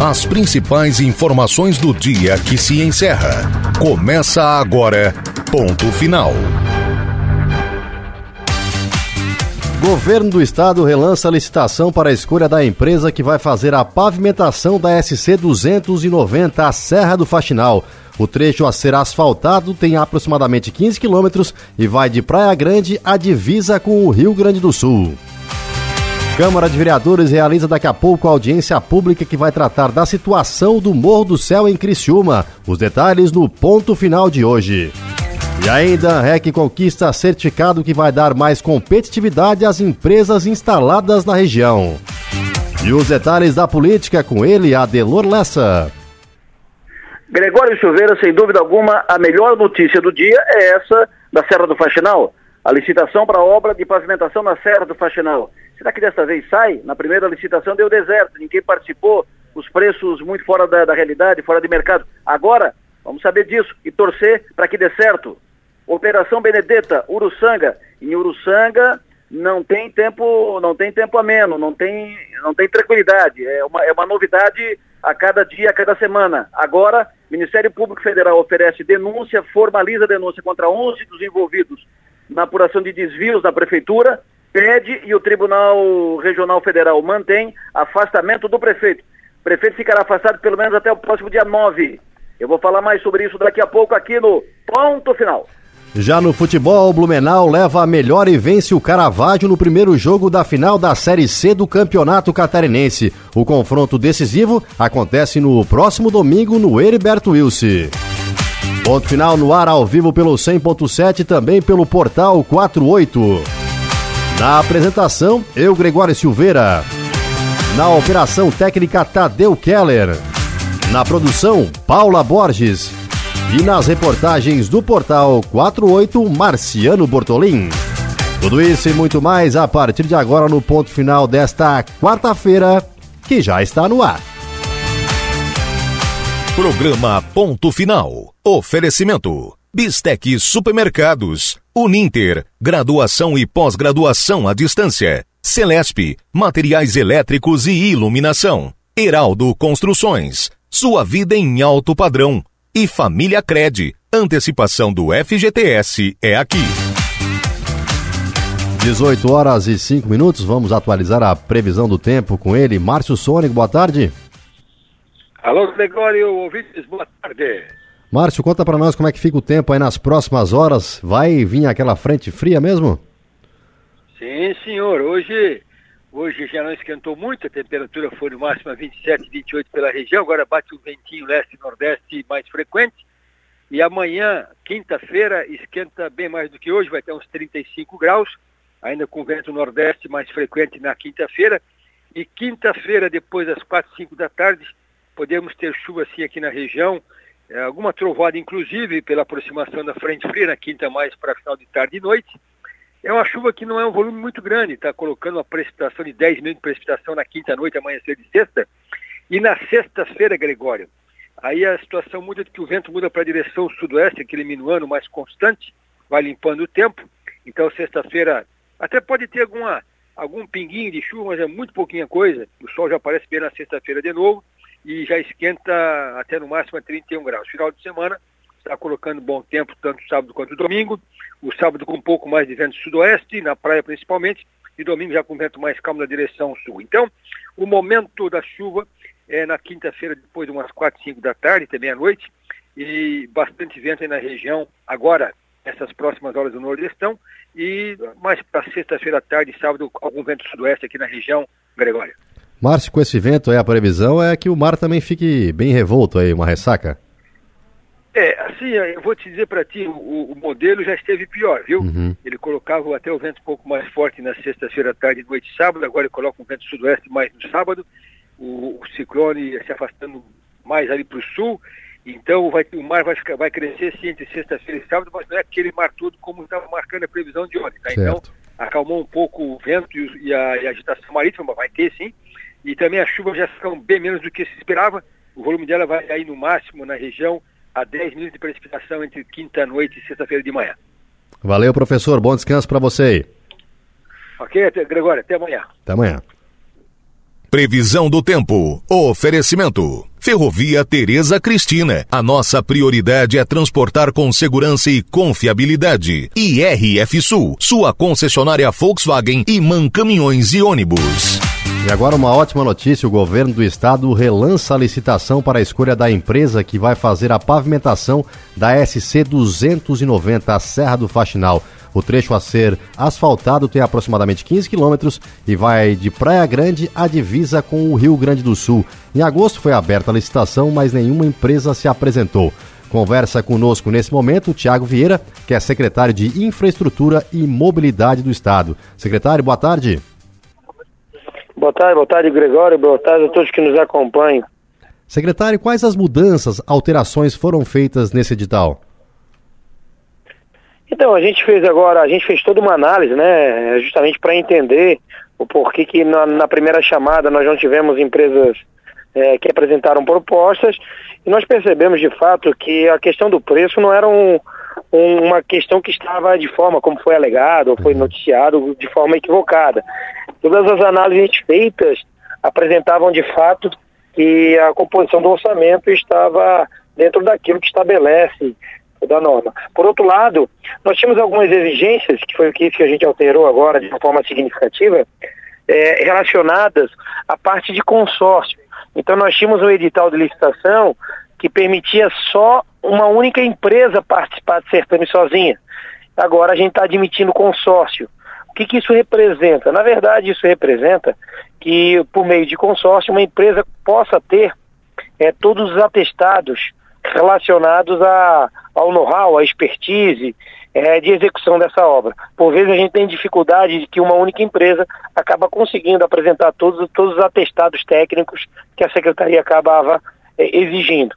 As principais informações do dia que se encerra. Começa agora. Ponto final. Governo do Estado relança a licitação para a escolha da empresa que vai fazer a pavimentação da SC 290 à Serra do Faxinal. O trecho a ser asfaltado tem aproximadamente 15 quilômetros e vai de Praia Grande à divisa com o Rio Grande do Sul. Câmara de Vereadores realiza daqui a pouco a audiência pública que vai tratar da situação do Morro do Céu em Criciúma. Os detalhes no ponto final de hoje. E ainda, REC conquista certificado que vai dar mais competitividade às empresas instaladas na região. E os detalhes da política com ele, Adelor Lessa. Gregório Silveira, sem dúvida alguma, a melhor notícia do dia é essa da Serra do Faxinal. A licitação para obra de pavimentação na Serra do Faxinal. Será que desta vez sai? Na primeira licitação deu deserto, ninguém participou, os preços muito fora da, da realidade, fora de mercado. Agora, vamos saber disso e torcer para que dê certo. Operação Benedetta, Uruçanga. Em Uruçanga não tem tempo, não tem tempo ameno, não tem, não tem tranquilidade. É uma, é uma novidade a cada dia, a cada semana. Agora, Ministério Público Federal oferece denúncia, formaliza a denúncia contra 11 dos envolvidos na apuração de desvios da Prefeitura, pede e o Tribunal Regional Federal mantém afastamento do prefeito. O prefeito ficará afastado pelo menos até o próximo dia 9. Eu vou falar mais sobre isso daqui a pouco aqui no Ponto Final. Já no futebol, Blumenau leva a melhor e vence o Caravaggio no primeiro jogo da final da Série C do Campeonato Catarinense. O confronto decisivo acontece no próximo domingo no Heriberto Wilson. Ponto final no ar ao vivo pelo 100.7 e também pelo portal 48. Na apresentação, eu, Gregório Silveira. Na operação técnica, Tadeu Keller. Na produção, Paula Borges. E nas reportagens do portal 48, Marciano Bortolim. Tudo isso e muito mais a partir de agora no ponto final desta quarta-feira, que já está no ar. Programa Ponto Final. Oferecimento. Bistec Supermercados. Uninter. Graduação e pós-graduação à distância. Celesp. Materiais elétricos e iluminação. Heraldo Construções. Sua vida em alto padrão e Família Cred. Antecipação do FGTS é aqui. 18 horas e 5 minutos, vamos atualizar a previsão do tempo com ele. Márcio Sônico, boa tarde. Alô, Gregório, ouvintes, boa tarde. Márcio, conta para nós como é que fica o tempo aí nas próximas horas. Vai vir aquela frente fria mesmo? Sim, senhor. Hoje Hoje já não esquentou muito, a temperatura foi no máximo 27, 28 pela região, agora bate um ventinho leste-nordeste mais frequente. E amanhã, quinta-feira, esquenta bem mais do que hoje, vai ter uns 35 graus, ainda com vento nordeste mais frequente na quinta-feira. E quinta-feira, depois das 4, 5 da tarde, podemos ter chuva assim aqui na região, é, alguma trovoada inclusive pela aproximação da frente fria na quinta mais para final de tarde e noite. É uma chuva que não é um volume muito grande, está colocando uma precipitação de 10 milímetros de precipitação na quinta-noite, amanhecer de sexta. E na sexta-feira, Gregório, aí a situação muda que o vento muda para a direção sudoeste, aquele minuano mais constante, vai limpando o tempo. Então, sexta-feira, até pode ter alguma, algum pinguinho de chuva, mas é muito pouquinha coisa. O sol já aparece bem na sexta-feira de novo e já esquenta até no máximo a 31 graus. Final de semana, está colocando bom tempo tanto sábado quanto domingo. O sábado com um pouco mais de vento sudoeste, na praia principalmente, e domingo já com vento mais calmo na direção sul. Então, o momento da chuva é na quinta-feira, depois de umas 4, 5 da tarde, também à noite, e bastante vento aí na região, agora, essas próximas horas do Nordestão, e mais para sexta-feira à tarde, sábado, algum vento sudoeste aqui na região, Gregório. Márcio, com esse vento aí, a previsão é que o mar também fique bem revolto aí, uma ressaca? É, assim, eu vou te dizer para ti, o, o, modelo já esteve pior, viu? Uhum. Ele colocava até o vento um pouco mais forte na sexta-feira, tarde, noite e sábado, agora ele coloca um vento sudoeste mais no sábado, o, o ciclone se afastando mais ali para o sul, então vai, o mar vai, ficar, vai crescer sim entre sexta-feira e sábado, mas não é aquele mar todo como estava marcando a previsão de ontem, tá? Então, acalmou um pouco o vento e, e, a, e a agitação marítima, mas vai ter sim, e também as chuvas já ficam bem menos do que se esperava, o volume dela vai aí no máximo na região a 10 minutos de precipitação entre quinta-noite e sexta-feira de manhã. Valeu, professor. Bom descanso para você aí. Ok, até, Gregório, até amanhã. Até amanhã. Previsão do tempo. Oferecimento. Ferrovia Tereza Cristina. A nossa prioridade é transportar com segurança e confiabilidade. E RF Sul, sua concessionária Volkswagen e Man Caminhões e Ônibus. E agora uma ótima notícia: o governo do estado relança a licitação para a escolha da empresa que vai fazer a pavimentação da SC 290, a Serra do Faxinal. O trecho a ser asfaltado tem aproximadamente 15 quilômetros e vai de Praia Grande à divisa com o Rio Grande do Sul. Em agosto foi aberta a licitação, mas nenhuma empresa se apresentou. Conversa conosco nesse momento o Tiago Vieira, que é secretário de Infraestrutura e Mobilidade do Estado. Secretário, boa tarde. Boa tarde, boa tarde, Gregório. Boa tarde a todos que nos acompanham. Secretário, quais as mudanças, alterações foram feitas nesse edital? Então, a gente fez agora, a gente fez toda uma análise, né, justamente para entender o porquê que na, na, primeira chamada nós não tivemos empresas é, que apresentaram propostas e nós percebemos de fato que a questão do preço não era um, um, uma questão que estava de forma, como foi alegado ou foi uhum. noticiado, de forma equivocada. Todas as análises feitas apresentavam de fato que a composição do orçamento estava dentro daquilo que estabelece da norma. Por outro lado, nós tínhamos algumas exigências, que foi o que a gente alterou agora de uma forma significativa, é, relacionadas à parte de consórcio. Então nós tínhamos um edital de licitação que permitia só uma única empresa participar de certame sozinha. Agora a gente está admitindo consórcio. Que, que isso representa? Na verdade, isso representa que, por meio de consórcio, uma empresa possa ter é, todos os atestados relacionados a, ao know-how, à expertise é, de execução dessa obra. Por vezes a gente tem dificuldade de que uma única empresa acaba conseguindo apresentar todos, todos os atestados técnicos que a secretaria acabava é, exigindo.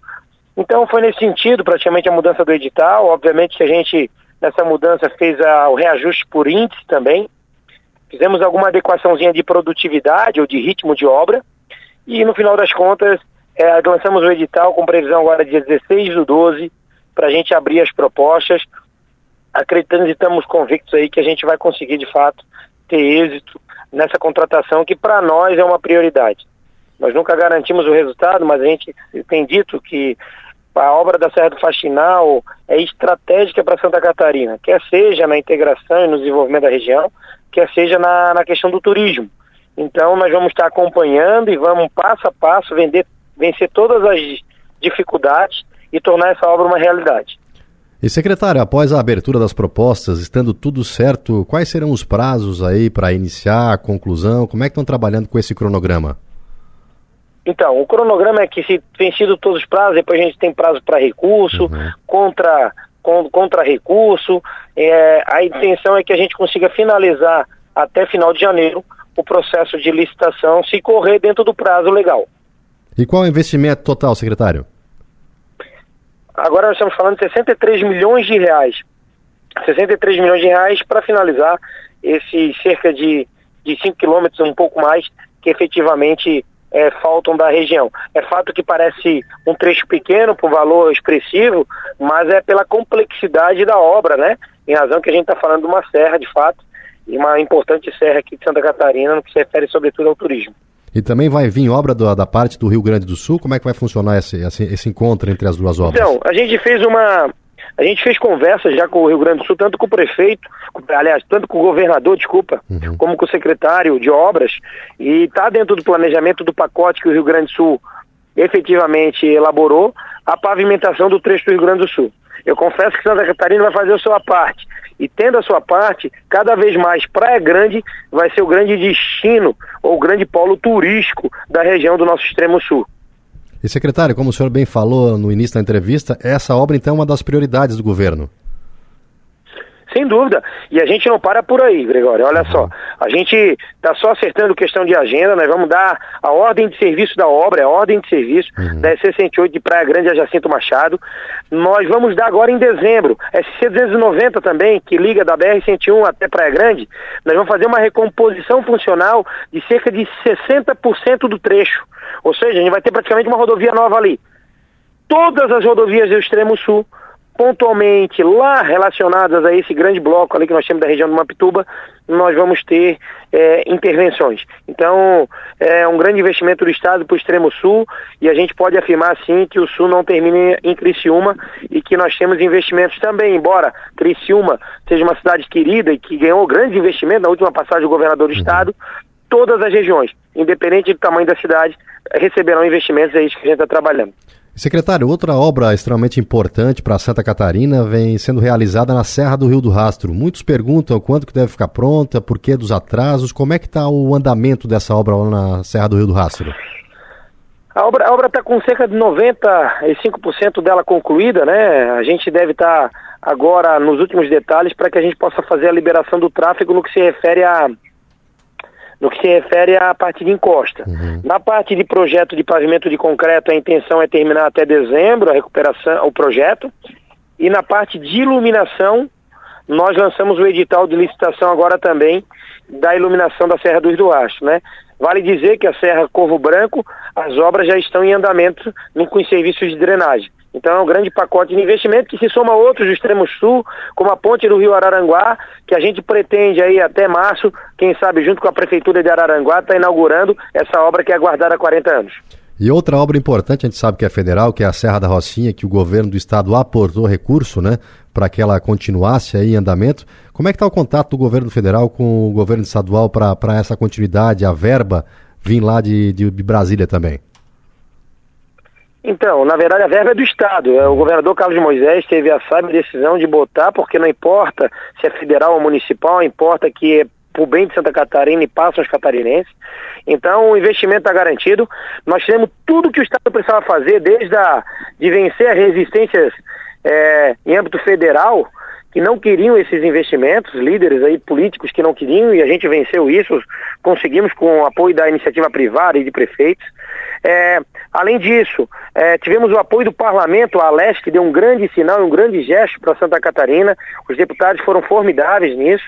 Então foi nesse sentido praticamente a mudança do edital. Obviamente que a gente nessa mudança fez a, o reajuste por índice também. Fizemos alguma adequaçãozinha de produtividade ou de ritmo de obra. E no final das contas é, lançamos o edital com previsão agora dia 16 do 12 para a gente abrir as propostas, acreditando e estamos convictos aí que a gente vai conseguir de fato ter êxito nessa contratação que para nós é uma prioridade. Nós nunca garantimos o resultado, mas a gente tem dito que a obra da Serra do Faxinal é estratégica para Santa Catarina, quer seja na integração e no desenvolvimento da região, quer seja na, na questão do turismo. Então nós vamos estar acompanhando e vamos passo a passo vender vencer todas as dificuldades e tornar essa obra uma realidade. E secretário, após a abertura das propostas, estando tudo certo, quais serão os prazos aí para iniciar a conclusão? Como é que estão trabalhando com esse cronograma? Então, o cronograma é que se vencido todos os prazos, depois a gente tem prazo para recurso, uhum. contra, contra recurso. É, a intenção é que a gente consiga finalizar até final de janeiro o processo de licitação, se correr dentro do prazo legal. E qual é o investimento total, secretário? Agora nós estamos falando de 63 milhões de reais. 63 milhões de reais para finalizar esses cerca de, de 5 quilômetros, um pouco mais, que efetivamente é, faltam da região. É fato que parece um trecho pequeno, por valor expressivo, mas é pela complexidade da obra, né? Em razão que a gente está falando de uma serra, de fato, e uma importante serra aqui de Santa Catarina, no que se refere sobretudo ao turismo. E também vai vir obra do, da parte do Rio Grande do Sul? Como é que vai funcionar esse, esse, esse encontro entre as duas obras? Então, a gente fez uma. A gente fez conversas já com o Rio Grande do Sul, tanto com o prefeito, aliás, tanto com o governador, desculpa, uhum. como com o secretário de obras, e está dentro do planejamento do pacote que o Rio Grande do Sul efetivamente elaborou a pavimentação do trecho do Rio Grande do Sul. Eu confesso que Santa Catarina vai fazer a sua parte. E tendo a sua parte, cada vez mais Praia Grande vai ser o grande destino ou o grande polo turístico da região do nosso extremo sul. E secretário, como o senhor bem falou no início da entrevista, essa obra então é uma das prioridades do governo. Sem dúvida. E a gente não para por aí, Gregório. Olha só. A gente está só acertando questão de agenda, nós vamos dar a ordem de serviço da obra, a ordem de serviço uhum. da SC-108 de Praia Grande a Jacinto Machado. Nós vamos dar agora em dezembro, SC-290 também, que liga da BR-101 até Praia Grande. Nós vamos fazer uma recomposição funcional de cerca de 60% do trecho. Ou seja, a gente vai ter praticamente uma rodovia nova ali. Todas as rodovias do extremo sul pontualmente lá relacionadas a esse grande bloco ali que nós temos da região do Mapituba, nós vamos ter é, intervenções. Então, é um grande investimento do Estado para o extremo sul e a gente pode afirmar sim que o sul não termine em Criciúma e que nós temos investimentos também, embora Criciúma seja uma cidade querida e que ganhou grandes investimentos na última passagem do governador do Estado, todas as regiões, independente do tamanho da cidade, receberão investimentos, é isso que a gente está trabalhando. Secretário, outra obra extremamente importante para Santa Catarina vem sendo realizada na Serra do Rio do Rastro. Muitos perguntam quando que deve ficar pronta, por que dos atrasos, como é que está o andamento dessa obra lá na Serra do Rio do Rastro? A obra está com cerca de 95% dela concluída, né? A gente deve estar tá agora nos últimos detalhes para que a gente possa fazer a liberação do tráfego no que se refere a no que se refere à parte de encosta. Uhum. Na parte de projeto de pavimento de concreto, a intenção é terminar até dezembro a recuperação, o projeto. E na parte de iluminação, nós lançamos o edital de licitação agora também da iluminação da Serra dos Duastro, né? Vale dizer que a Serra Corvo Branco, as obras já estão em andamento com serviços de drenagem. Então é um grande pacote de investimento que se soma a outros do extremo sul, como a ponte do Rio Araranguá, que a gente pretende aí até março, quem sabe junto com a Prefeitura de Araranguá, está inaugurando essa obra que é aguardada há 40 anos. E outra obra importante, a gente sabe que é federal, que é a Serra da Rocinha, que o governo do estado aportou recurso, né, para que ela continuasse aí em andamento. Como é que está o contato do governo federal com o governo estadual para essa continuidade, a verba vir lá de, de, de Brasília também? Então, na verdade, a verba é do Estado. É, o governador Carlos Moisés teve a sábia decisão de botar, porque não importa se é federal ou municipal, importa que é por bem de Santa Catarina e passam os catarinenses. Então, o investimento está garantido. Nós temos tudo que o Estado precisava fazer, desde a, de vencer as resistências é, em âmbito federal, que não queriam esses investimentos, líderes aí políticos que não queriam, e a gente venceu isso, conseguimos com o apoio da iniciativa privada e de prefeitos. É, além disso, é, tivemos o apoio do parlamento, a Leste, que deu um grande sinal, um grande gesto para Santa Catarina. Os deputados foram formidáveis nisso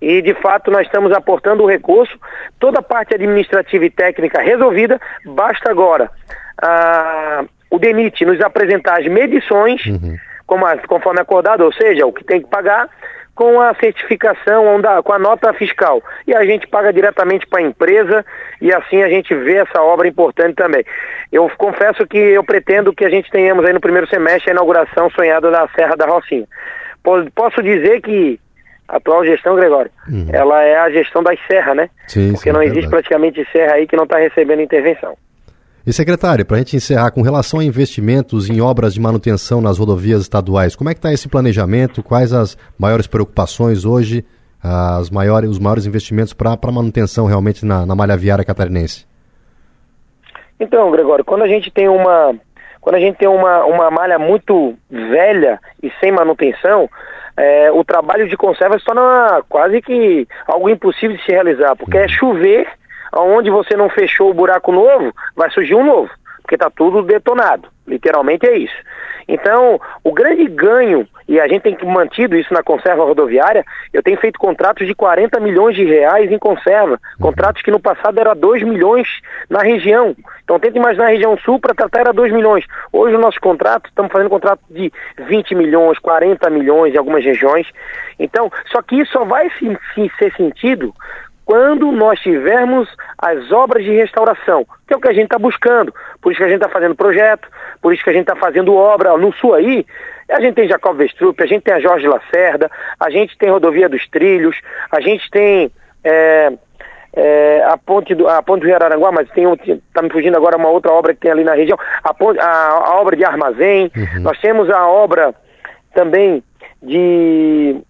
e, de fato, nós estamos aportando o recurso. Toda a parte administrativa e técnica resolvida, basta agora ah, o DENIT nos apresentar as medições, uhum. como a, conforme acordado, ou seja, o que tem que pagar, com a certificação, com a nota fiscal. E a gente paga diretamente para a empresa e assim a gente vê essa obra importante também. Eu confesso que eu pretendo que a gente tenhamos aí no primeiro semestre a inauguração sonhada da Serra da Rocinha. Posso dizer que a atual gestão, Gregório, uhum. ela é a gestão das serras, né? Sim, Porque sim, não é existe praticamente serra aí que não está recebendo intervenção. E secretário, para a gente encerrar, com relação a investimentos em obras de manutenção nas rodovias estaduais, como é que está esse planejamento? Quais as maiores preocupações hoje, as maiores, os maiores investimentos para manutenção realmente na, na malha viária catarinense? Então, Gregório, quando a gente tem uma quando a gente tem uma, uma malha muito velha e sem manutenção, é, o trabalho de conserva se torna quase que algo impossível de se realizar, porque é uhum. chover onde você não fechou o buraco novo, vai surgir um novo, porque está tudo detonado. Literalmente é isso. Então, o grande ganho, e a gente tem mantido isso na conserva rodoviária, eu tenho feito contratos de 40 milhões de reais em conserva, uhum. contratos que no passado era 2 milhões na região. Então, tenta imaginar a região sul para tratar era 2 milhões. Hoje, o nosso contrato, estamos fazendo contrato de 20 milhões, 40 milhões em algumas regiões. Então, só que isso só vai se, se ser sentido quando nós tivermos as obras de restauração, que é o que a gente está buscando. Por isso que a gente está fazendo projeto, por isso que a gente está fazendo obra. No sul aí, a gente tem Jacob Vestrup, a gente tem a Jorge Lacerda, a gente tem Rodovia dos Trilhos, a gente tem é, é, a, ponte do, a ponte do Rio Araranguá, mas tem está me fugindo agora uma outra obra que tem ali na região, a, ponte, a, a obra de armazém, uhum. nós temos a obra também de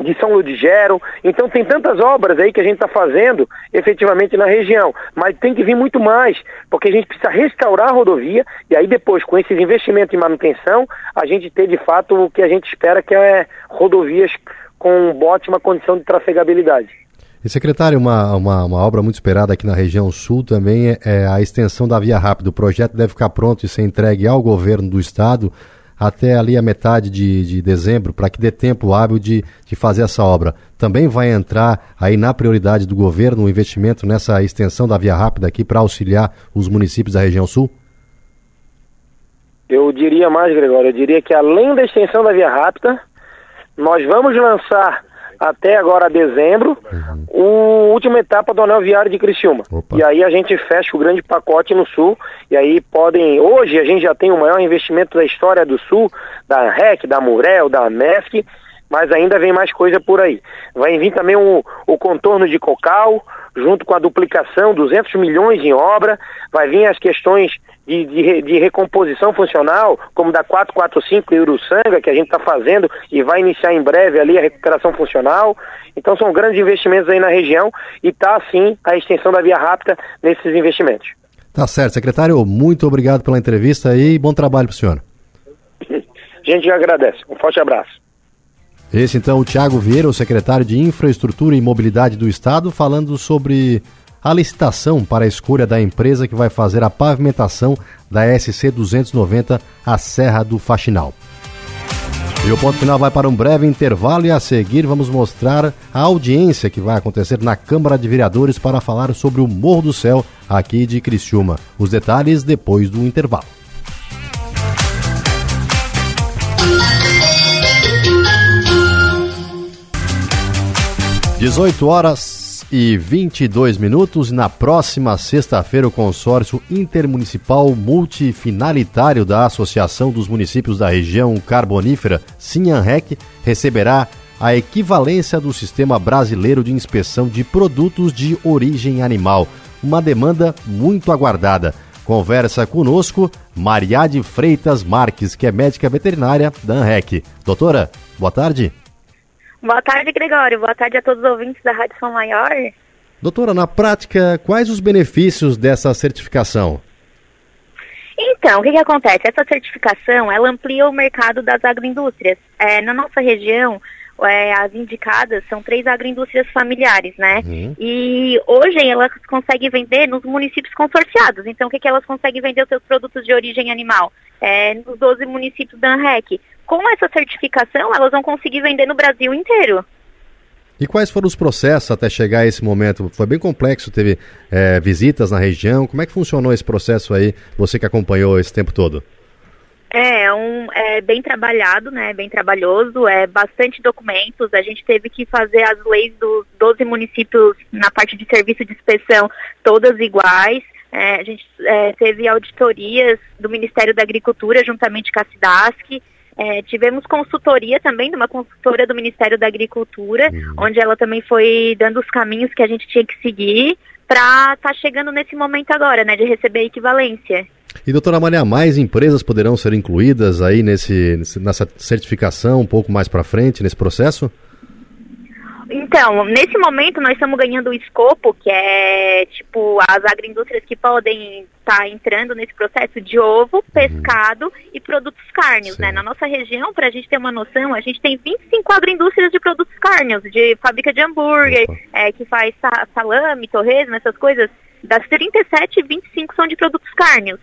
de São Ludigero. Então tem tantas obras aí que a gente está fazendo efetivamente na região, mas tem que vir muito mais, porque a gente precisa restaurar a rodovia e aí depois com esses investimentos em manutenção, a gente ter de fato o que a gente espera que é rodovias com ótima condição de trafegabilidade. E secretário, uma, uma, uma, obra muito esperada aqui na região sul também é, é a extensão da Via Rápida. O projeto deve ficar pronto e ser entregue ao governo do estado até ali a metade de, de dezembro, para que dê tempo hábil de, de fazer essa obra. Também vai entrar aí na prioridade do governo o investimento nessa extensão da via rápida aqui para auxiliar os municípios da região sul? Eu diria mais, Gregório, eu diria que além da extensão da Via Rápida, nós vamos lançar até agora dezembro, uhum. a última etapa do anel viário de Criciúma. Opa. E aí a gente fecha o grande pacote no sul, e aí podem, hoje a gente já tem o maior investimento da história do sul, da REC, da Murel, da MESC, mas ainda vem mais coisa por aí. Vai vir também o, o contorno de Cocal, junto com a duplicação, 200 milhões em obra, vai vir as questões de, de, de, recomposição funcional, como da 445 e Uruçanga, que a gente está fazendo e vai iniciar em breve ali a recuperação funcional. Então são grandes investimentos aí na região e está sim a extensão da via rápida nesses investimentos. Tá certo, secretário, muito obrigado pela entrevista e bom trabalho para o senhor. A gente agradece. Um forte abraço. Esse então o Tiago Vieira, o secretário de Infraestrutura e Mobilidade do Estado, falando sobre a licitação para a escolha da empresa que vai fazer a pavimentação da SC 290 à Serra do Faxinal. E o ponto final vai para um breve intervalo e a seguir vamos mostrar a audiência que vai acontecer na Câmara de Vereadores para falar sobre o Morro do Céu aqui de Criciúma. Os detalhes depois do intervalo. 18 horas e 22 minutos. Na próxima sexta-feira, o consórcio intermunicipal multifinalitário da Associação dos Municípios da Região Carbonífera, Sinhanrec, receberá a equivalência do Sistema Brasileiro de Inspeção de Produtos de Origem Animal, uma demanda muito aguardada. Conversa conosco Mariade Freitas Marques, que é médica veterinária da ANREC. Doutora, boa tarde. Boa tarde, Gregório. Boa tarde a todos os ouvintes da Rádio São Maior. Doutora, na prática, quais os benefícios dessa certificação? Então, o que, que acontece? Essa certificação, ela amplia o mercado das agroindústrias. É, na nossa região, é, as indicadas são três agroindústrias familiares, né? Uhum. E hoje elas conseguem vender nos municípios consorciados. Então, o que, que elas conseguem vender os seus produtos de origem animal? É, nos 12 municípios da ANREC com essa certificação, elas vão conseguir vender no Brasil inteiro. E quais foram os processos até chegar a esse momento? Foi bem complexo, teve é, visitas na região. Como é que funcionou esse processo aí, você que acompanhou esse tempo todo? É, um, é bem trabalhado, né? Bem trabalhoso, é bastante documentos. A gente teve que fazer as leis dos 12 municípios na parte de serviço de inspeção todas iguais. É, a gente é, teve auditorias do Ministério da Agricultura juntamente com a SIDASC. É, tivemos consultoria também de uma consultora do Ministério da Agricultura, uhum. onde ela também foi dando os caminhos que a gente tinha que seguir para estar tá chegando nesse momento agora, né, de receber a equivalência. E doutora Maria, mais empresas poderão ser incluídas aí nesse, nessa certificação um pouco mais para frente, nesse processo? Então, nesse momento nós estamos ganhando o escopo, que é tipo as agroindústrias que podem estar tá entrando nesse processo de ovo, uhum. pescado uhum. e produtos cárneos, né? Na nossa região, para a gente ter uma noção, a gente tem 25 agroindústrias de produtos cárneos, de fábrica de hambúrguer, é, que faz salame, torresmo, essas coisas. Das 37, 25 são de produtos cárneos.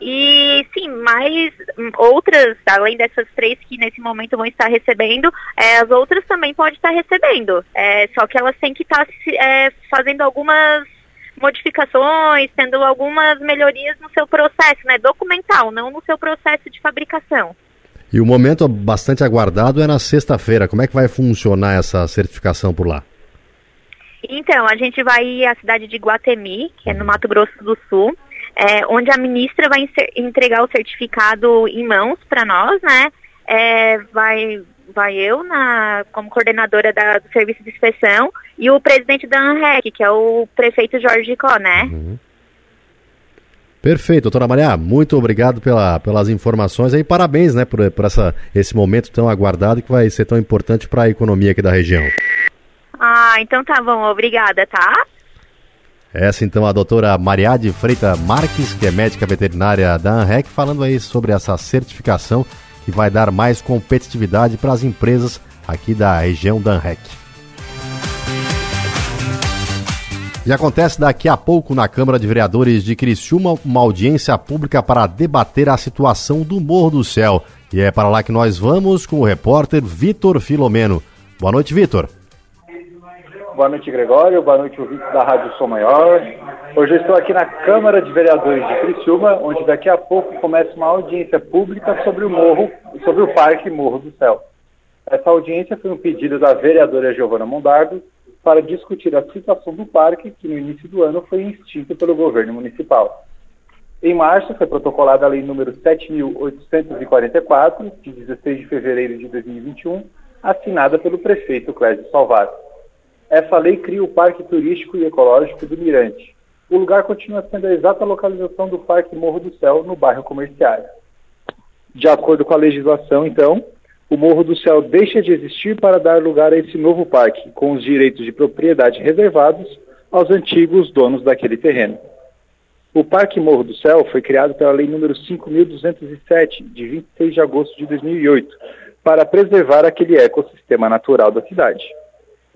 E sim, mais outras, além dessas três que nesse momento vão estar recebendo, é, as outras também podem estar recebendo. É, só que elas têm que estar é, fazendo algumas modificações, tendo algumas melhorias no seu processo, né, documental, não no seu processo de fabricação. E o momento bastante aguardado é na sexta-feira. Como é que vai funcionar essa certificação por lá? Então, a gente vai à cidade de Guatemi, que é no Mato Grosso do Sul é, onde a ministra vai entregar o certificado em mãos para nós, né? É, vai, vai eu na, como coordenadora da, do serviço de inspeção e o presidente da ANREC, que é o prefeito Jorge Có, né? Uhum. Perfeito, doutora Maria, muito obrigado pela, pelas informações e parabéns né, por, por essa, esse momento tão aguardado que vai ser tão importante para a economia aqui da região. Ah, então tá bom, obrigada, tá? Essa então a doutora Mariade Freita Marques, que é médica veterinária da ANREC, falando aí sobre essa certificação que vai dar mais competitividade para as empresas aqui da região da ANREC. E acontece daqui a pouco na Câmara de Vereadores de Criciúma uma audiência pública para debater a situação do Morro do Céu. E é para lá que nós vamos com o repórter Vitor Filomeno. Boa noite, Vitor. Boa noite, Gregório. Boa noite, ouvintes da Rádio Som Maior. Hoje eu estou aqui na Câmara de Vereadores de Criciúma, onde daqui a pouco começa uma audiência pública sobre o morro, sobre o Parque Morro do Céu. Essa audiência foi um pedido da vereadora Giovana Mondardo para discutir a situação do parque, que no início do ano foi extinto pelo governo municipal. Em março, foi protocolada a lei número 7.844, de 16 de fevereiro de 2021, assinada pelo prefeito Clésio Salvato. Essa lei cria o Parque Turístico e Ecológico do Mirante. O lugar continua sendo a exata localização do Parque Morro do Céu, no bairro Comerciário. De acordo com a legislação, então, o Morro do Céu deixa de existir para dar lugar a esse novo parque, com os direitos de propriedade reservados aos antigos donos daquele terreno. O Parque Morro do Céu foi criado pela Lei nº 5.207, de 26 de agosto de 2008, para preservar aquele ecossistema natural da cidade.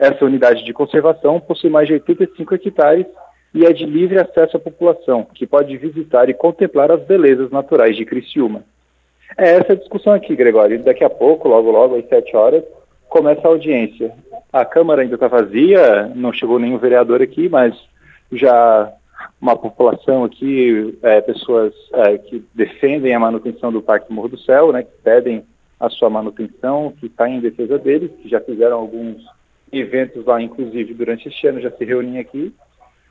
Essa unidade de conservação possui mais de 85 hectares e é de livre acesso à população, que pode visitar e contemplar as belezas naturais de Criciúma. É essa a discussão aqui, Gregório. Daqui a pouco, logo logo, às 7 horas, começa a audiência. A Câmara ainda está vazia, não chegou nenhum vereador aqui, mas já uma população aqui, é, pessoas é, que defendem a manutenção do Parque Morro do Céu, né, que pedem a sua manutenção, que está em defesa deles, que já fizeram alguns eventos lá, inclusive durante este ano, já se reúnem aqui,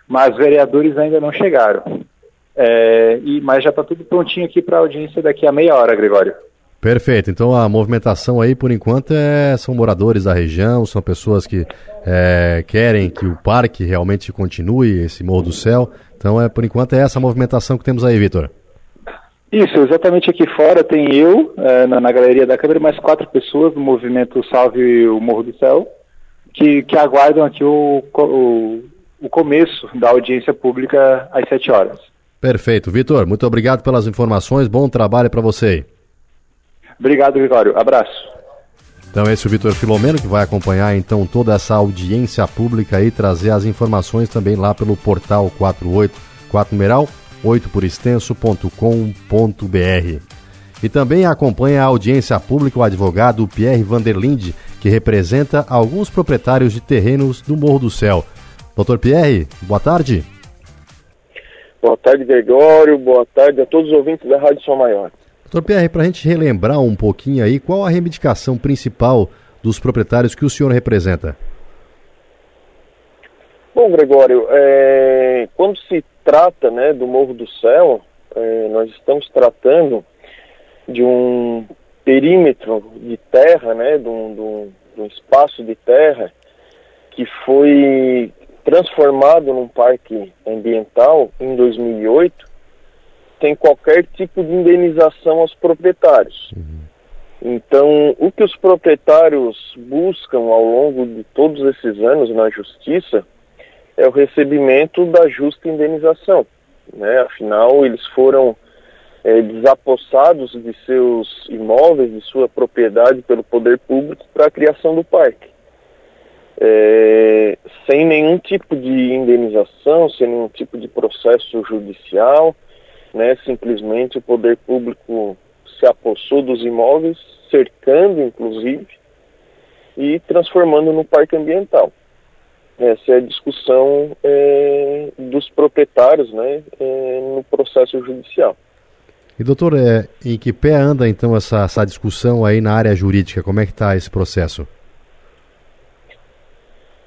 mas vereadores ainda não chegaram. É, e, mas já está tudo prontinho aqui para a audiência daqui a meia hora, Gregório. Perfeito. Então a movimentação aí, por enquanto, é, são moradores da região, são pessoas que é, querem que o parque realmente continue, esse Morro do Céu. Então, é, por enquanto, é essa movimentação que temos aí, Vitor. Isso, exatamente aqui fora tem eu, é, na, na, galeria da Câmara, mais quatro pessoas do movimento Salve o Morro do Céu, que, que aguardam aqui o, o, o começo da audiência pública às sete horas. Perfeito. Vitor, muito obrigado pelas informações. Bom trabalho para você. Obrigado, Gregório. Abraço. Então esse é o Vitor Filomeno que vai acompanhar então toda essa audiência pública e trazer as informações também lá pelo portal 484 numeral 8 por extenso.com.br. E também acompanha a audiência pública o advogado Pierre Vanderlinde, que representa alguns proprietários de terrenos do Morro do Céu. Doutor Pierre, boa tarde. Boa tarde, Gregório. Boa tarde a todos os ouvintes da Rádio Som Maior. Doutor Pierre, para a gente relembrar um pouquinho aí, qual a reivindicação principal dos proprietários que o senhor representa? Bom, Gregório, é, quando se trata né, do Morro do Céu, é, nós estamos tratando de um perímetro de terra, né, de um, de um, de um espaço de terra que foi transformado num parque ambiental em 2008, tem qualquer tipo de indenização aos proprietários. Uhum. Então, o que os proprietários buscam ao longo de todos esses anos na justiça é o recebimento da justa indenização. Né? Afinal, eles foram é, desapossados de seus imóveis, de sua propriedade pelo poder público para a criação do parque é, sem nenhum tipo de indenização, sem nenhum tipo de processo judicial, né, simplesmente o poder público se apossou dos imóveis, cercando inclusive, e transformando no parque ambiental. Essa é a discussão é, dos proprietários né, é, no processo judicial. E doutor, é, em que pé anda então essa, essa discussão aí na área jurídica? Como é que está esse processo?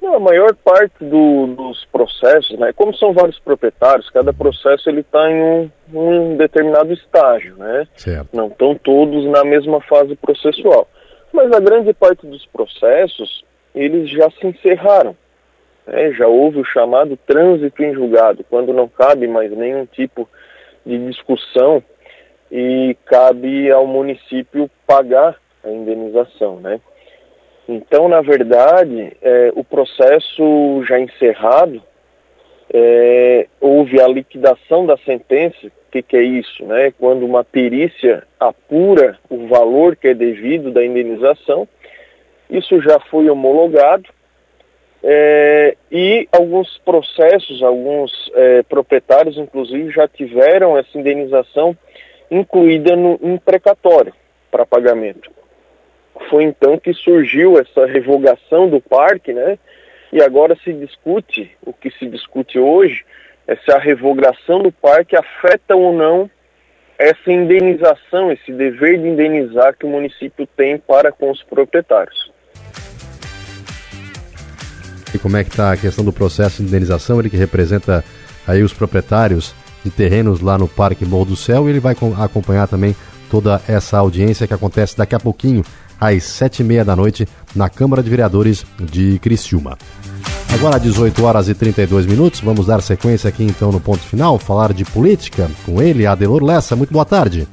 Não, a maior parte do, dos processos, né, como são vários proprietários, cada processo ele está em um, um, determinado estágio, né? Certo. Não estão todos na mesma fase processual. Mas a grande parte dos processos, eles já se encerraram. Né? Já houve o chamado trânsito em julgado, quando não cabe mais nenhum tipo de discussão e cabe ao município pagar a indenização, né? Então, na verdade, é, o processo já encerrado, é, houve a liquidação da sentença. O que, que, é isso? Né? Quando uma perícia apura o valor que é devido da indenização, isso já foi homologado é, e alguns processos, alguns é, proprietários, inclusive, já tiveram essa indenização incluída no imprecatório para pagamento foi então que surgiu essa revogação do parque, né? E agora se discute, o que se discute hoje, é se a revogação do parque afeta ou não essa indenização, esse dever de indenizar que o município tem para com os proprietários. E como é que está a questão do processo de indenização? Ele que representa aí os proprietários de terrenos lá no Parque Morro do Céu e ele vai acompanhar também toda essa audiência que acontece daqui a pouquinho, às sete e meia da noite, na Câmara de Vereadores de Criciúma. Agora, 18 horas e 32 minutos, vamos dar sequência aqui então no ponto final, falar de política com ele, Adelor Lessa. Muito boa tarde.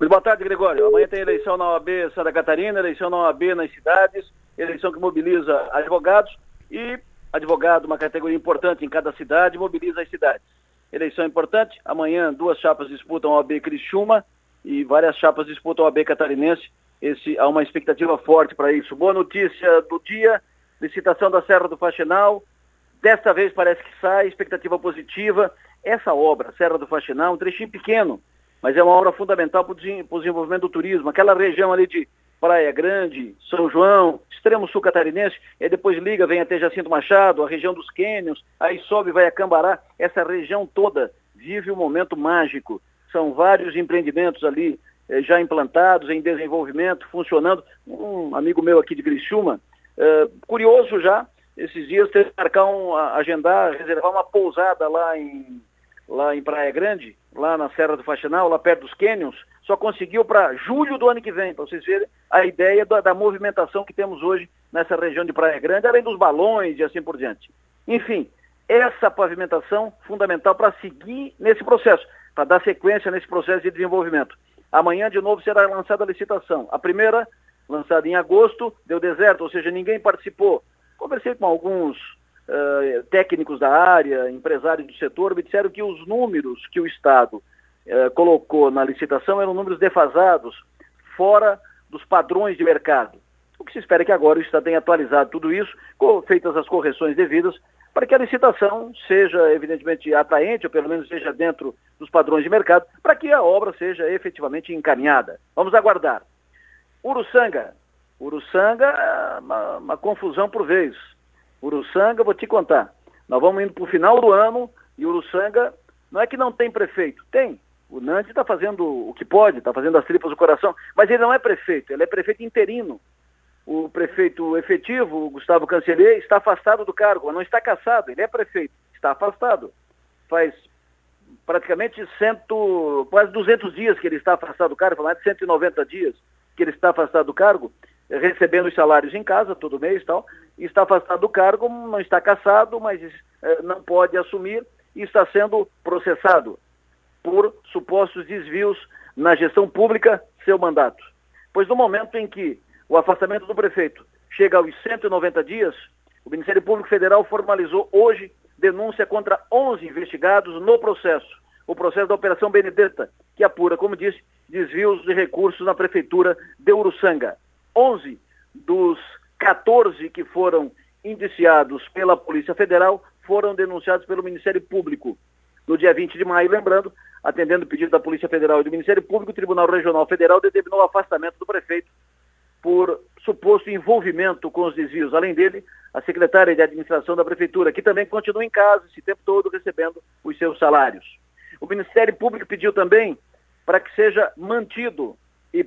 Muito boa tarde, Gregório. Amanhã tem eleição na OAB Santa Catarina, eleição na OAB nas cidades, eleição que mobiliza advogados e advogado, uma categoria importante em cada cidade, mobiliza as cidades. Eleição importante, amanhã duas chapas disputam a OAB Criciúma e várias chapas disputam a OAB Catarinense. Esse, há uma expectativa forte para isso. Boa notícia do dia, licitação da Serra do Faxinal. Desta vez parece que sai, expectativa positiva. Essa obra, Serra do Faxinal, um trechinho pequeno, mas é uma obra fundamental para o desenvolvimento do turismo. Aquela região ali de Praia Grande, São João, extremo sul catarinense, e depois liga, vem até Jacinto Machado, a região dos Cânions, aí sobe, vai a Cambará. Essa região toda vive um momento mágico. São vários empreendimentos ali eh, já implantados, em desenvolvimento, funcionando. Um amigo meu aqui de Criciúma, é, curioso já, esses dias, teve que marcar um, agendar, reservar uma pousada lá em, lá em Praia Grande, lá na Serra do Faxinal, lá perto dos Canyons, só conseguiu para julho do ano que vem, para vocês verem a ideia da, da, movimentação que temos hoje nessa região de Praia Grande, além dos balões e assim por diante. Enfim, essa pavimentação fundamental para seguir nesse processo, para dar sequência nesse processo de desenvolvimento. Amanhã, de novo, será lançada a licitação. A primeira lançado em agosto, deu deserto, ou seja, ninguém participou. Conversei com alguns uh, técnicos da área, empresários do setor, me disseram que os números que o Estado uh, colocou na licitação eram números defasados, fora dos padrões de mercado. O que se espera é que agora o Estado tenha atualizado tudo isso, feitas as correções devidas, para que a licitação seja evidentemente atraente, ou pelo menos seja dentro dos padrões de mercado, para que a obra seja efetivamente encaminhada. Vamos aguardar. Uruçanga. Uruçanga uma, uma confusão por vez. Uruçanga, vou te contar. Nós vamos indo para o final do ano e Uruçanga não é que não tem prefeito. Tem. O Nante está fazendo o que pode, está fazendo as tripas do coração, mas ele não é prefeito, ele é prefeito interino. O prefeito efetivo, Gustavo Canceler, está afastado do cargo, não está caçado, ele é prefeito, está afastado. Faz praticamente cento, quase 200 dias que ele está afastado do cargo, mais de 190 dias que ele está afastado do cargo, recebendo os salários em casa todo mês e tal, está afastado do cargo, não está caçado, mas eh, não pode assumir e está sendo processado por supostos desvios na gestão pública seu mandato. Pois no momento em que o afastamento do prefeito chega aos 190 dias, o Ministério Público Federal formalizou hoje denúncia contra 11 investigados no processo, o processo da Operação Benedetta, que apura, como disse, desvios de recursos na prefeitura de Uruçanga. 11 dos 14 que foram indiciados pela Polícia Federal foram denunciados pelo Ministério Público. No dia 20 de maio, lembrando, atendendo o pedido da Polícia Federal e do Ministério Público, o Tribunal Regional Federal determinou o afastamento do prefeito por suposto envolvimento com os desvios. Além dele, a secretária de administração da prefeitura, que também continua em casa esse tempo todo recebendo os seus salários. O Ministério Público pediu também para que seja mantido e,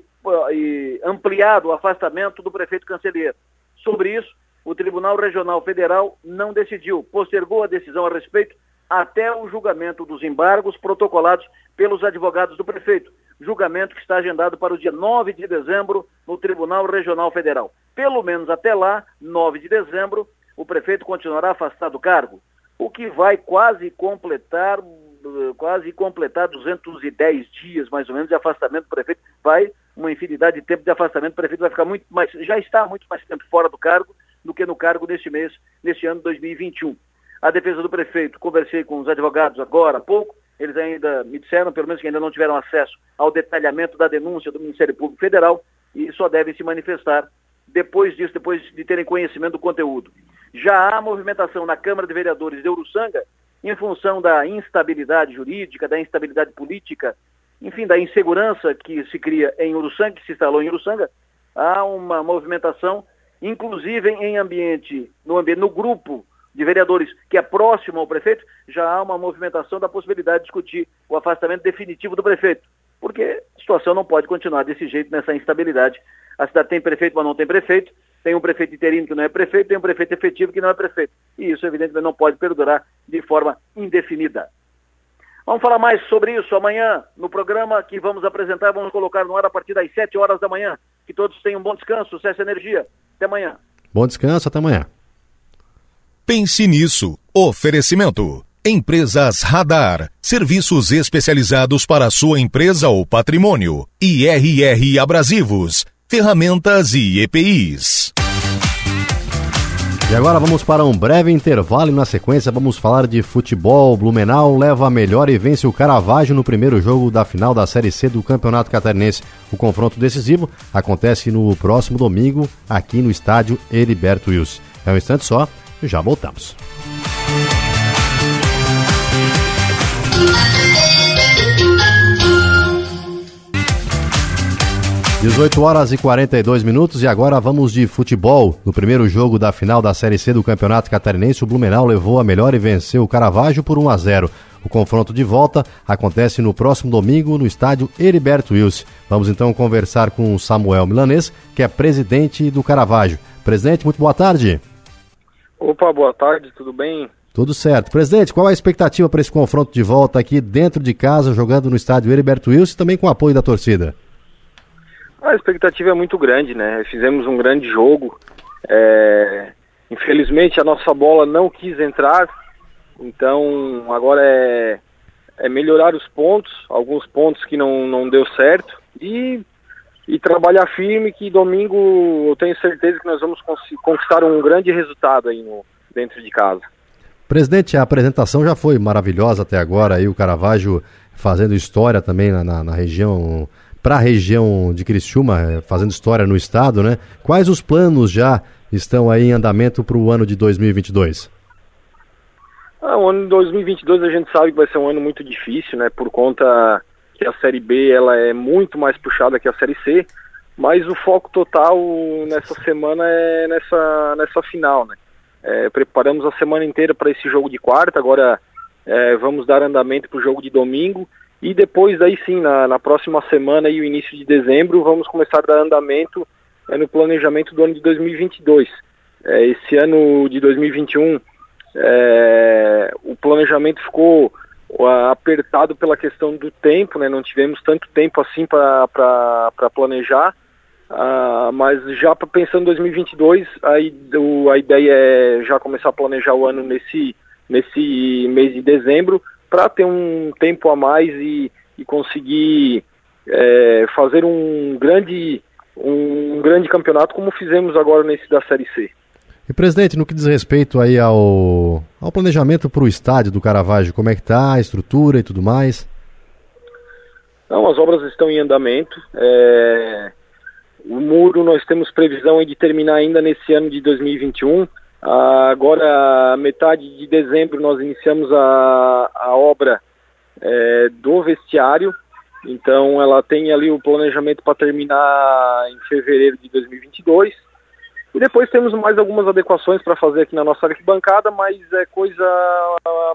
e, ampliado o afastamento do prefeito Cancelheiro. Sobre isso, o Tribunal Regional Federal não decidiu, postergou a decisão a respeito até o julgamento dos embargos protocolados pelos advogados do prefeito, julgamento que está agendado para o dia 9 de dezembro no Tribunal Regional Federal. Pelo menos até lá, 9 de dezembro, o prefeito continuará afastado do cargo, o que vai quase completar quase completar 210 dias, mais ou menos, de afastamento do prefeito, vai uma infinidade de tempo de afastamento, o prefeito vai ficar muito mais, já está muito mais tempo fora do cargo do que no cargo neste mês, neste ano 2021. A defesa do prefeito, conversei com os advogados agora há pouco, eles ainda me disseram, pelo menos que ainda não tiveram acesso ao detalhamento da denúncia do Ministério Público Federal e só devem se manifestar depois disso, depois de terem conhecimento do conteúdo. Já há movimentação na Câmara de Vereadores de Uruçanga em função da instabilidade jurídica, da instabilidade política, enfim, da insegurança que se cria em Uruçanga, que se instalou em Uruçanga, há uma movimentação inclusive em ambiente, no ambiente, no grupo de vereadores que é próximo ao prefeito, já há uma movimentação da possibilidade de discutir o afastamento definitivo do prefeito. Porque a situação não pode continuar desse jeito, nessa instabilidade. A cidade tem prefeito, mas não tem prefeito. Tem um prefeito interino que não é prefeito, tem um prefeito efetivo que não é prefeito. E isso, evidentemente, não pode perdurar de forma indefinida. Vamos falar mais sobre isso amanhã no programa que vamos apresentar. Vamos colocar no ar a partir das 7 horas da manhã. Que todos tenham um bom descanso, sucesso e energia. Até amanhã. Bom descanso, até amanhã. Pense nisso. Oferecimento. Empresas Radar. Serviços especializados para sua empresa ou patrimônio. IRR Abrasivos. Ferramentas e EPIs. E agora vamos para um breve intervalo e na sequência vamos falar de futebol. Blumenau leva a melhor e vence o Caravaggio no primeiro jogo da final da Série C do Campeonato Catarinense. O confronto decisivo acontece no próximo domingo aqui no estádio Heriberto Wilson. É um instante só, já voltamos. 18 horas e 42 minutos e agora vamos de futebol. No primeiro jogo da final da Série C do Campeonato Catarinense, o Blumenau levou a melhor e venceu o Caravaggio por 1 a 0. O confronto de volta acontece no próximo domingo no estádio Heriberto Wilson. Vamos então conversar com o Samuel Milanês, que é presidente do Caravaggio. Presidente, muito boa tarde. Opa, boa tarde, tudo bem? Tudo certo. Presidente, qual a expectativa para esse confronto de volta aqui dentro de casa, jogando no estádio Heriberto Wilson e também com o apoio da torcida? A expectativa é muito grande, né? Fizemos um grande jogo. É... Infelizmente a nossa bola não quis entrar, então agora é, é melhorar os pontos, alguns pontos que não, não deu certo e, e trabalhar firme que domingo eu tenho certeza que nós vamos conquistar um grande resultado aí no, dentro de casa. Presidente, a apresentação já foi maravilhosa até agora, aí o Caravaggio fazendo história também na, na, na região para a região de Criciúma, eh, fazendo história no estado, né? Quais os planos já estão aí em andamento para o ano de 2022? Ah, o ano de 2022 a gente sabe que vai ser um ano muito difícil, né? Por conta que a Série B ela é muito mais puxada que a Série C, mas o foco total nessa semana é nessa, nessa final, né? É, preparamos a semana inteira para esse jogo de quarta, agora é, vamos dar andamento para o jogo de domingo e depois, daí sim, na, na próxima semana e o início de dezembro, vamos começar a dar andamento é, no planejamento do ano de 2022. É, esse ano de 2021, é, o planejamento ficou apertado pela questão do tempo, né? não tivemos tanto tempo assim para planejar, uh, mas já pensando em 2022, aí, o, a ideia é já começar a planejar o ano nesse, nesse mês de dezembro, para ter um tempo a mais e, e conseguir é, fazer um grande, um grande campeonato como fizemos agora nesse da Série C. E presidente, no que diz respeito aí ao, ao planejamento para o estádio do Caravaggio, como é que está a estrutura e tudo mais? Não, as obras estão em andamento. É, o muro nós temos previsão de terminar ainda nesse ano de 2021. Agora, metade de dezembro, nós iniciamos a, a obra é, do vestiário. Então, ela tem ali o planejamento para terminar em fevereiro de 2022. E depois temos mais algumas adequações para fazer aqui na nossa arquibancada, mas é coisa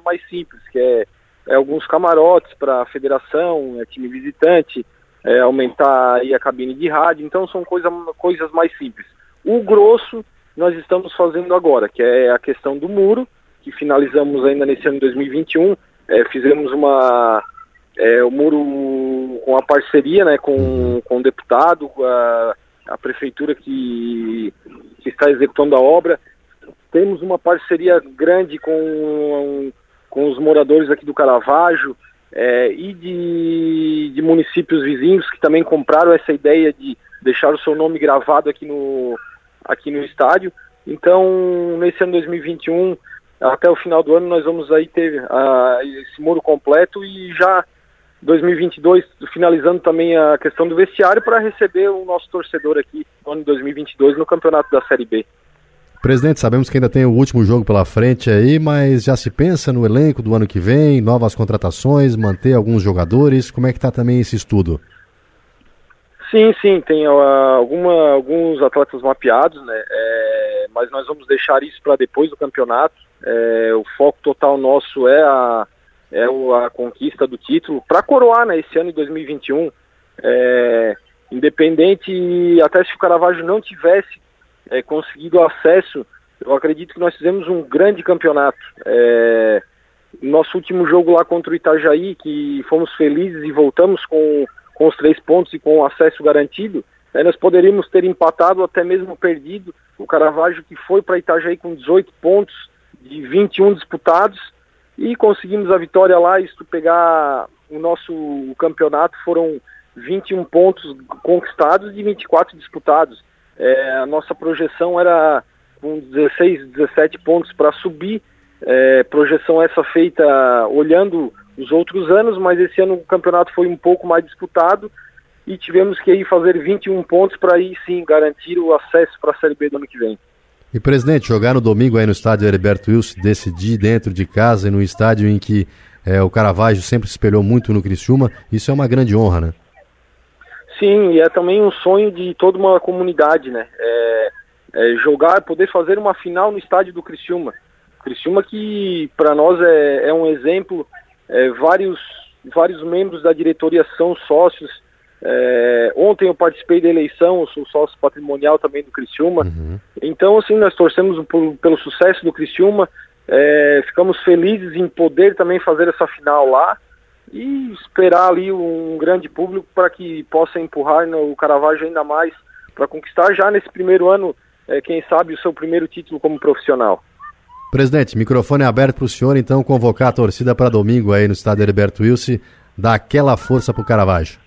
mais simples, que é, é alguns camarotes para a federação, é time visitante, é aumentar a cabine de rádio. Então, são coisa, coisas mais simples. O grosso nós estamos fazendo agora, que é a questão do muro, que finalizamos ainda nesse ano de 2021. É, fizemos uma é, o muro com a parceria né, com, com o deputado, a, a prefeitura que, que está executando a obra. Temos uma parceria grande com, com os moradores aqui do Caravaggio é, e de, de municípios vizinhos que também compraram essa ideia de deixar o seu nome gravado aqui no, aqui no estádio. Então, nesse ano 2021, até o final do ano, nós vamos aí ter uh, esse muro completo e já 2022 finalizando também a questão do vestiário para receber o nosso torcedor aqui no ano de 2022 no campeonato da Série B. Presidente, sabemos que ainda tem o último jogo pela frente aí, mas já se pensa no elenco do ano que vem, novas contratações, manter alguns jogadores, como é que está também esse estudo? Sim, sim, tem uh, alguma, alguns atletas mapeados, né? É, mas nós vamos deixar isso para depois do campeonato. É, o foco total nosso é a, é a conquista do título para coroar né, esse ano de 2021. É, independente, até se o Caravaggio não tivesse é, conseguido acesso, eu acredito que nós fizemos um grande campeonato. É, nosso último jogo lá contra o Itajaí, que fomos felizes e voltamos com com os três pontos e com o acesso garantido, né, nós poderíamos ter empatado até mesmo perdido o Caravaggio que foi para Itajaí com 18 pontos de 21 disputados e conseguimos a vitória lá se pegar o nosso campeonato foram 21 pontos conquistados de 24 disputados. É, a nossa projeção era com 16, 17 pontos para subir, é, projeção essa feita olhando os outros anos, mas esse ano o campeonato foi um pouco mais disputado e tivemos que ir fazer 21 pontos para aí sim garantir o acesso para a Série B do ano que vem. E presidente, jogar no domingo aí no estádio Heriberto Wilson, decidir dentro de casa e no estádio em que é, o Caravaggio sempre se espelhou muito no Criciúma, isso é uma grande honra, né? Sim, e é também um sonho de toda uma comunidade, né? É, é jogar, poder fazer uma final no estádio do Criciúma. Criciúma que para nós é, é um exemplo é, vários, vários membros da diretoria são sócios. É, ontem eu participei da eleição, sou sócio patrimonial também do Criciúma. Uhum. Então, assim, nós torcemos por, pelo sucesso do Criciúma. É, ficamos felizes em poder também fazer essa final lá e esperar ali um grande público para que possa empurrar o Caravaggio ainda mais para conquistar já nesse primeiro ano, é, quem sabe, o seu primeiro título como profissional. Presidente, microfone aberto para o senhor, então, convocar a torcida para domingo aí no estádio Heriberto Wilson, dar aquela força para o Caravaggio.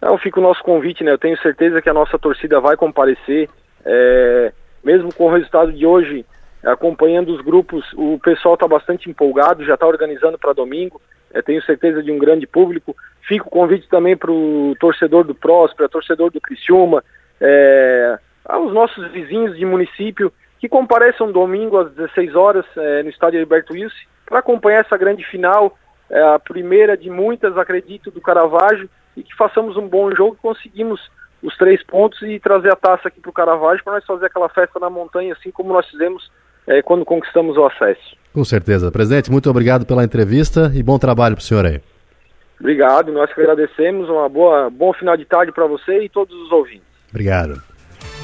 Não, fica o nosso convite, né? Eu tenho certeza que a nossa torcida vai comparecer. É, mesmo com o resultado de hoje, acompanhando os grupos, o pessoal está bastante empolgado, já está organizando para domingo. É, tenho certeza de um grande público. Fica o convite também para o torcedor do Próspera, torcedor do Criciúma, é, aos nossos vizinhos de município que compareçam domingo às 16 horas é, no estádio Alberto Wilson para acompanhar essa grande final, é, a primeira de muitas, acredito, do Caravaggio, e que façamos um bom jogo e conseguimos os três pontos e trazer a taça aqui para o Caravaggio para nós fazer aquela festa na montanha, assim como nós fizemos é, quando conquistamos o acesso. Com certeza. Presidente, muito obrigado pela entrevista e bom trabalho para o senhor aí. Obrigado, nós que agradecemos. Uma boa, bom final de tarde para você e todos os ouvintes. Obrigado.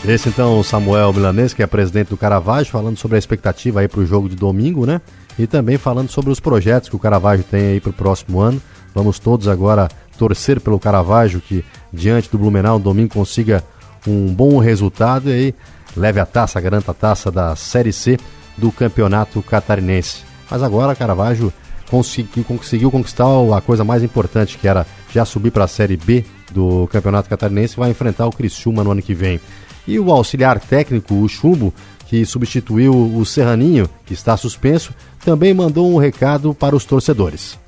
Esse então o Samuel Milanês, que é presidente do Caravaggio, falando sobre a expectativa aí para o jogo de domingo, né? E também falando sobre os projetos que o Caravaggio tem aí para o próximo ano. Vamos todos agora torcer pelo Caravaggio que diante do Blumenau no domingo consiga um bom resultado e aí leve a taça, garanta a taça da Série C do Campeonato Catarinense. Mas agora Caravaggio conseguiu, conseguiu conquistar a coisa mais importante, que era já subir para a Série B do Campeonato Catarinense vai enfrentar o Criciúma no ano que vem. E o auxiliar técnico, o Chumbo, que substituiu o Serraninho, que está suspenso, também mandou um recado para os torcedores.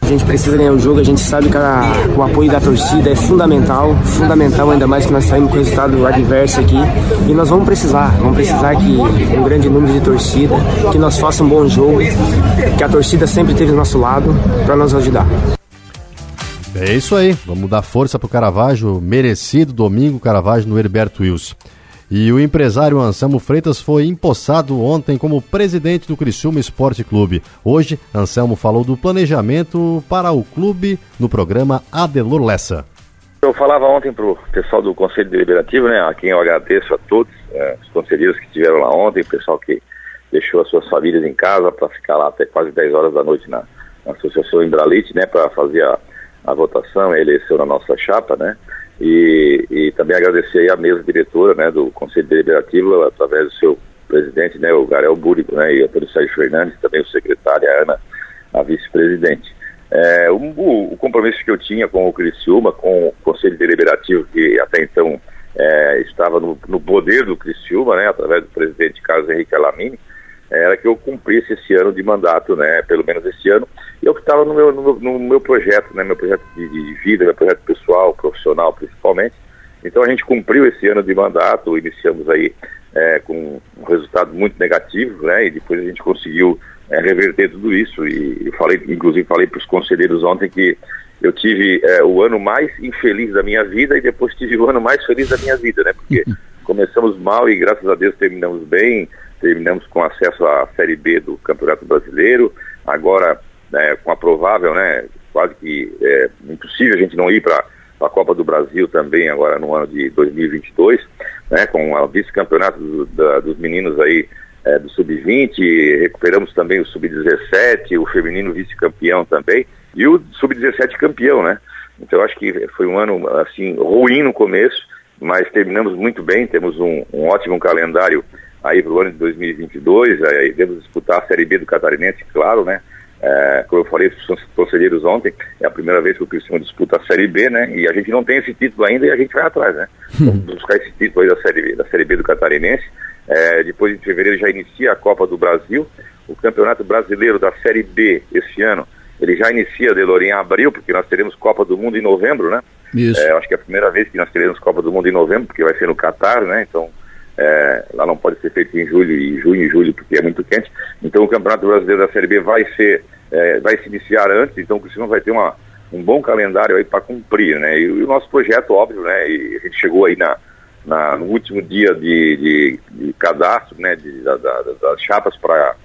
A gente precisa ganhar o jogo, a gente sabe que a, o apoio da torcida é fundamental, fundamental ainda mais que nós saímos com o resultado adverso aqui. E nós vamos precisar, vamos precisar que um grande número de torcida, que nós façamos um bom jogo, que a torcida sempre esteja do nosso lado para nos ajudar. É isso aí, vamos dar força pro Caravaggio, merecido domingo, Caravaggio no Heriberto Wilson. E o empresário Anselmo Freitas foi empossado ontem como presidente do Criciúma Esporte Clube. Hoje, Anselmo falou do planejamento para o clube no programa Adelor Lessa. Eu falava ontem para o pessoal do Conselho Deliberativo, né, a quem eu agradeço a todos, é, os conselheiros que estiveram lá ontem, o pessoal que deixou as suas famílias em casa para ficar lá até quase 10 horas da noite na, na Associação Embralite, né, para fazer a, a votação, a eleição na nossa chapa, né? E, e também agradecer a mesa diretora, né, do Conselho Deliberativo, através do seu presidente, né, o Garel Búrico, né, e o Antônio Sérgio Fernandes, também o secretário, a Ana, a vice-presidente. É, o, o, compromisso que eu tinha com o Criciúma, com o Conselho Deliberativo, que até então é, estava no, no, poder do Criciúma, né, através do presidente Carlos Henrique Alamini, era que eu cumprisse esse ano de mandato, né, pelo menos esse ano, e que estava no meu, no, no, meu projeto, né, meu projeto de, de, vida, meu projeto pessoal, profissional principalmente. Então a gente cumpriu esse ano de mandato, iniciamos aí é, com um resultado muito negativo, né, e depois a gente conseguiu é, reverter tudo isso, e, e falei, inclusive falei para os conselheiros ontem que eu tive é, o ano mais infeliz da minha vida e depois tive o ano mais feliz da minha vida, né? Porque começamos mal e graças a Deus terminamos bem, terminamos com acesso à Série B do Campeonato Brasileiro, agora né, com a provável, né, quase que é impossível a gente não ir para a Copa do Brasil também agora no ano de 2022, né, com o vice-campeonato do, dos meninos aí é, do Sub-20, recuperamos também o Sub-17, o feminino vice-campeão também, e o Sub-17 campeão, né? Então acho que foi um ano assim ruim no começo, mas terminamos muito bem, temos um, um ótimo calendário aí para o ano de 2022, aí devemos disputar a Série B do Catarinense, claro, né? É, como eu falei para os conselheiros ontem, é a primeira vez que o Cristiano disputa a Série B, né? E a gente não tem esse título ainda e a gente vai atrás, né? Vamos buscar esse título aí da Série B, da série B do Catarinense. É, depois de fevereiro já inicia a Copa do Brasil. O Campeonato Brasileiro da Série B esse ano, ele já inicia, Delor, em abril, porque nós teremos Copa do Mundo em novembro, né? Isso. É, acho que é a primeira vez que nós teremos Copa do Mundo em novembro, porque vai ser no Catar, né? Então, é, lá não pode ser feito em julho e junho e julho porque é muito quente. Então o Campeonato Brasileiro da Série B vai ser, é, vai se iniciar antes, então o Cristiano vai ter uma, um bom calendário aí para cumprir, né? E, e, o nosso projeto, óbvio, né? E a gente chegou aí na, na no último dia de, de, de cadastro, né? De, da, da, das chapas para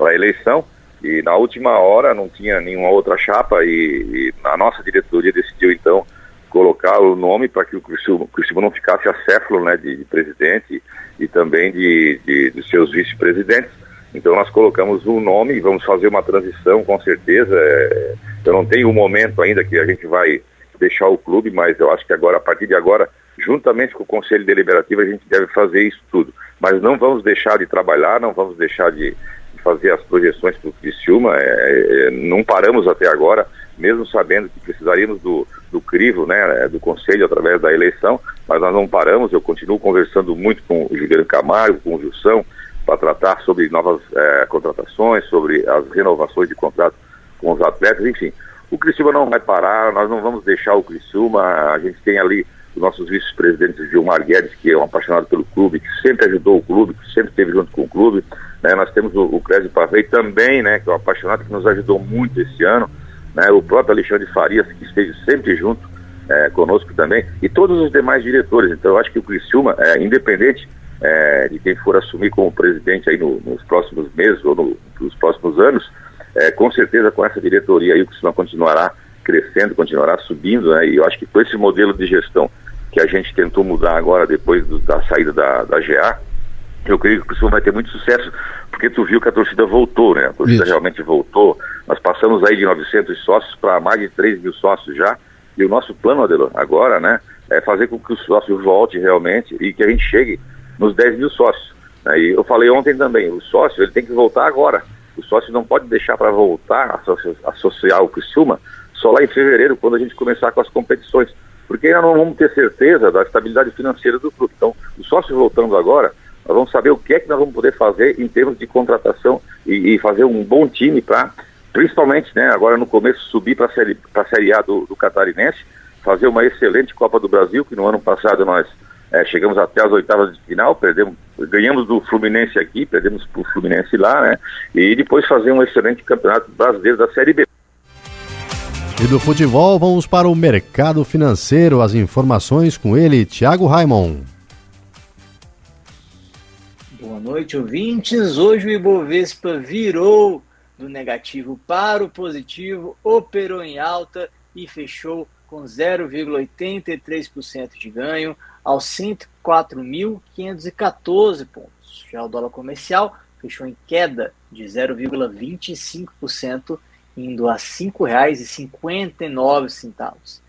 a eleição. E na última hora não tinha nenhuma outra chapa e, e a nossa diretoria decidiu então colocar o nome para que o Criciúma não ficasse acéfalo né, de, de presidente e também de, de, de seus vice-presidentes. Então nós colocamos um nome e vamos fazer uma transição com certeza. É, eu não tenho um momento ainda que a gente vai deixar o clube, mas eu acho que agora, a partir de agora, juntamente com o Conselho Deliberativo, a gente deve fazer isso tudo. Mas não vamos deixar de trabalhar, não vamos deixar de, de fazer as projeções para o Criciúma. É, é, não paramos até agora, mesmo sabendo que precisaríamos do, do crivo, né, do conselho através da eleição, mas nós não paramos, eu continuo conversando muito com o Juliano Camargo, com o Jussão, para tratar sobre novas é, contratações, sobre as renovações de contrato com os atletas, enfim. O Criciúma não vai parar, nós não vamos deixar o Criciúma, a gente tem ali os nossos vice-presidentes Gilmar Guedes, que é um apaixonado pelo clube, que sempre ajudou o clube, que sempre esteve junto com o clube, né? nós temos o, o Clésio Pavei também, né, que é um apaixonado, que nos ajudou muito esse ano, né, o próprio Alexandre Farias, que esteve sempre junto é, conosco também, e todos os demais diretores. Então, eu acho que o Criciúma, é, independente é, de quem for assumir como presidente aí no, nos próximos meses ou no, nos próximos anos, é, com certeza com essa diretoria aí o Criciúma continuará crescendo, continuará subindo, né, e eu acho que com esse modelo de gestão que a gente tentou mudar agora depois do, da saída da, da GA, eu creio que o Criciúma vai ter muito sucesso, porque tu viu que a torcida voltou, né? A torcida Isso. realmente voltou. Nós passamos aí de 900 sócios para mais de 3 mil sócios já. E o nosso plano, Adelor, agora, né, é fazer com que o sócio volte realmente e que a gente chegue nos 10 mil sócios. Né? E eu falei ontem também, o sócio ele tem que voltar agora. O sócio não pode deixar para voltar a associar o Criciúma só lá em fevereiro, quando a gente começar com as competições. Porque ainda não vamos ter certeza da estabilidade financeira do clube. Então, o sócio voltando agora, nós vamos saber o que é que nós vamos poder fazer em termos de contratação e, e fazer um bom time para, principalmente, né, agora no começo, subir para a série, a série A do, do Catarinense, fazer uma excelente Copa do Brasil, que no ano passado nós é, chegamos até as oitavas de final, perdemos, ganhamos do Fluminense aqui, perdemos para o Fluminense lá, né? E depois fazer um excelente campeonato brasileiro da Série B. E do futebol, vamos para o mercado financeiro. As informações com ele, Thiago Raimon. Boa noite, ouvintes. Hoje o Ibovespa virou do negativo para o positivo, operou em alta e fechou com 0,83% de ganho aos 104.514 pontos. Já o dólar comercial fechou em queda de 0,25%, indo a R$ 5,59.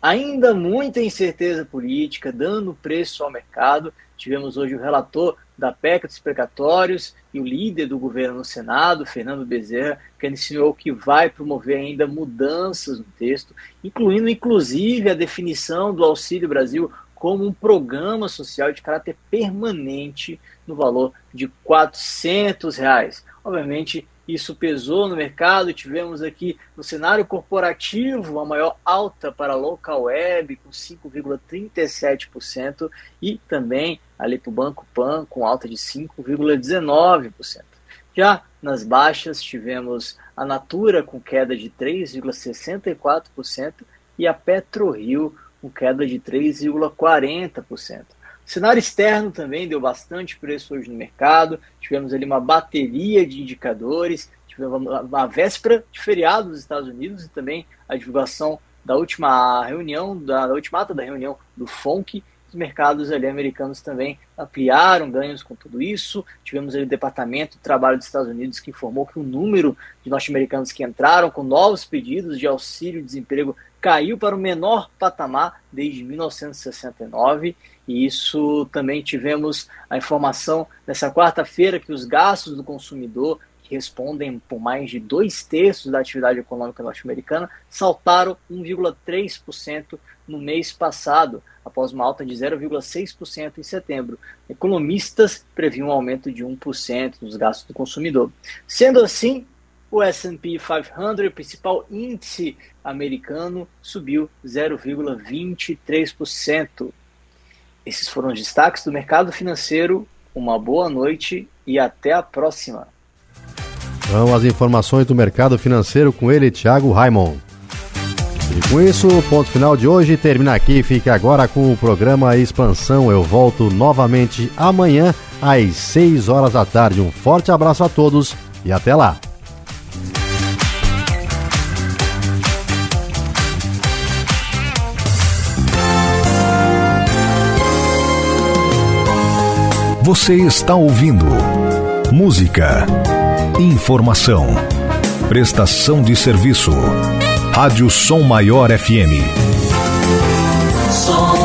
Ainda muita incerteza política, dando preço ao mercado. Tivemos hoje o relator da PEC dos precatórios e o líder do governo no Senado, Fernando Bezerra, que insinuou que vai promover ainda mudanças no texto, incluindo inclusive a definição do Auxílio Brasil como um programa social de caráter permanente no valor de 400 reais. Obviamente, isso pesou no mercado. Tivemos aqui no cenário corporativo a maior alta para a local web, com 5,37%, e também ali para o Banco Pan, com alta de 5,19%. Já nas baixas, tivemos a Natura com queda de 3,64% e a PetroRio com queda de 3,40%. Cenário externo também deu bastante preço hoje no mercado. Tivemos ali uma bateria de indicadores. Tivemos uma véspera de feriado nos Estados Unidos e também a divulgação da última reunião, da, da ultimata da reunião do FONC. Os mercados ali americanos também ampliaram ganhos com tudo isso. Tivemos ali o Departamento de Trabalho dos Estados Unidos que informou que o número de norte-americanos que entraram com novos pedidos de auxílio-desemprego caiu para o menor patamar desde 1969. E isso também tivemos a informação nessa quarta-feira que os gastos do consumidor, respondem por mais de dois terços da atividade econômica norte-americana, saltaram 1,3% no mês passado, após uma alta de 0,6% em setembro. Economistas previam um aumento de 1% nos gastos do consumidor. Sendo assim, o S&P 500, principal índice americano, subiu 0,23%. Esses foram os destaques do mercado financeiro. Uma boa noite e até a próxima. Vamos às informações do mercado financeiro com ele, Thiago Raimon. E com isso, o ponto final de hoje termina aqui. Fique agora com o programa Expansão. Eu volto novamente amanhã às 6 horas da tarde. Um forte abraço a todos e até lá. Você está ouvindo música, informação, prestação de serviço. Rádio Som Maior FM. Som.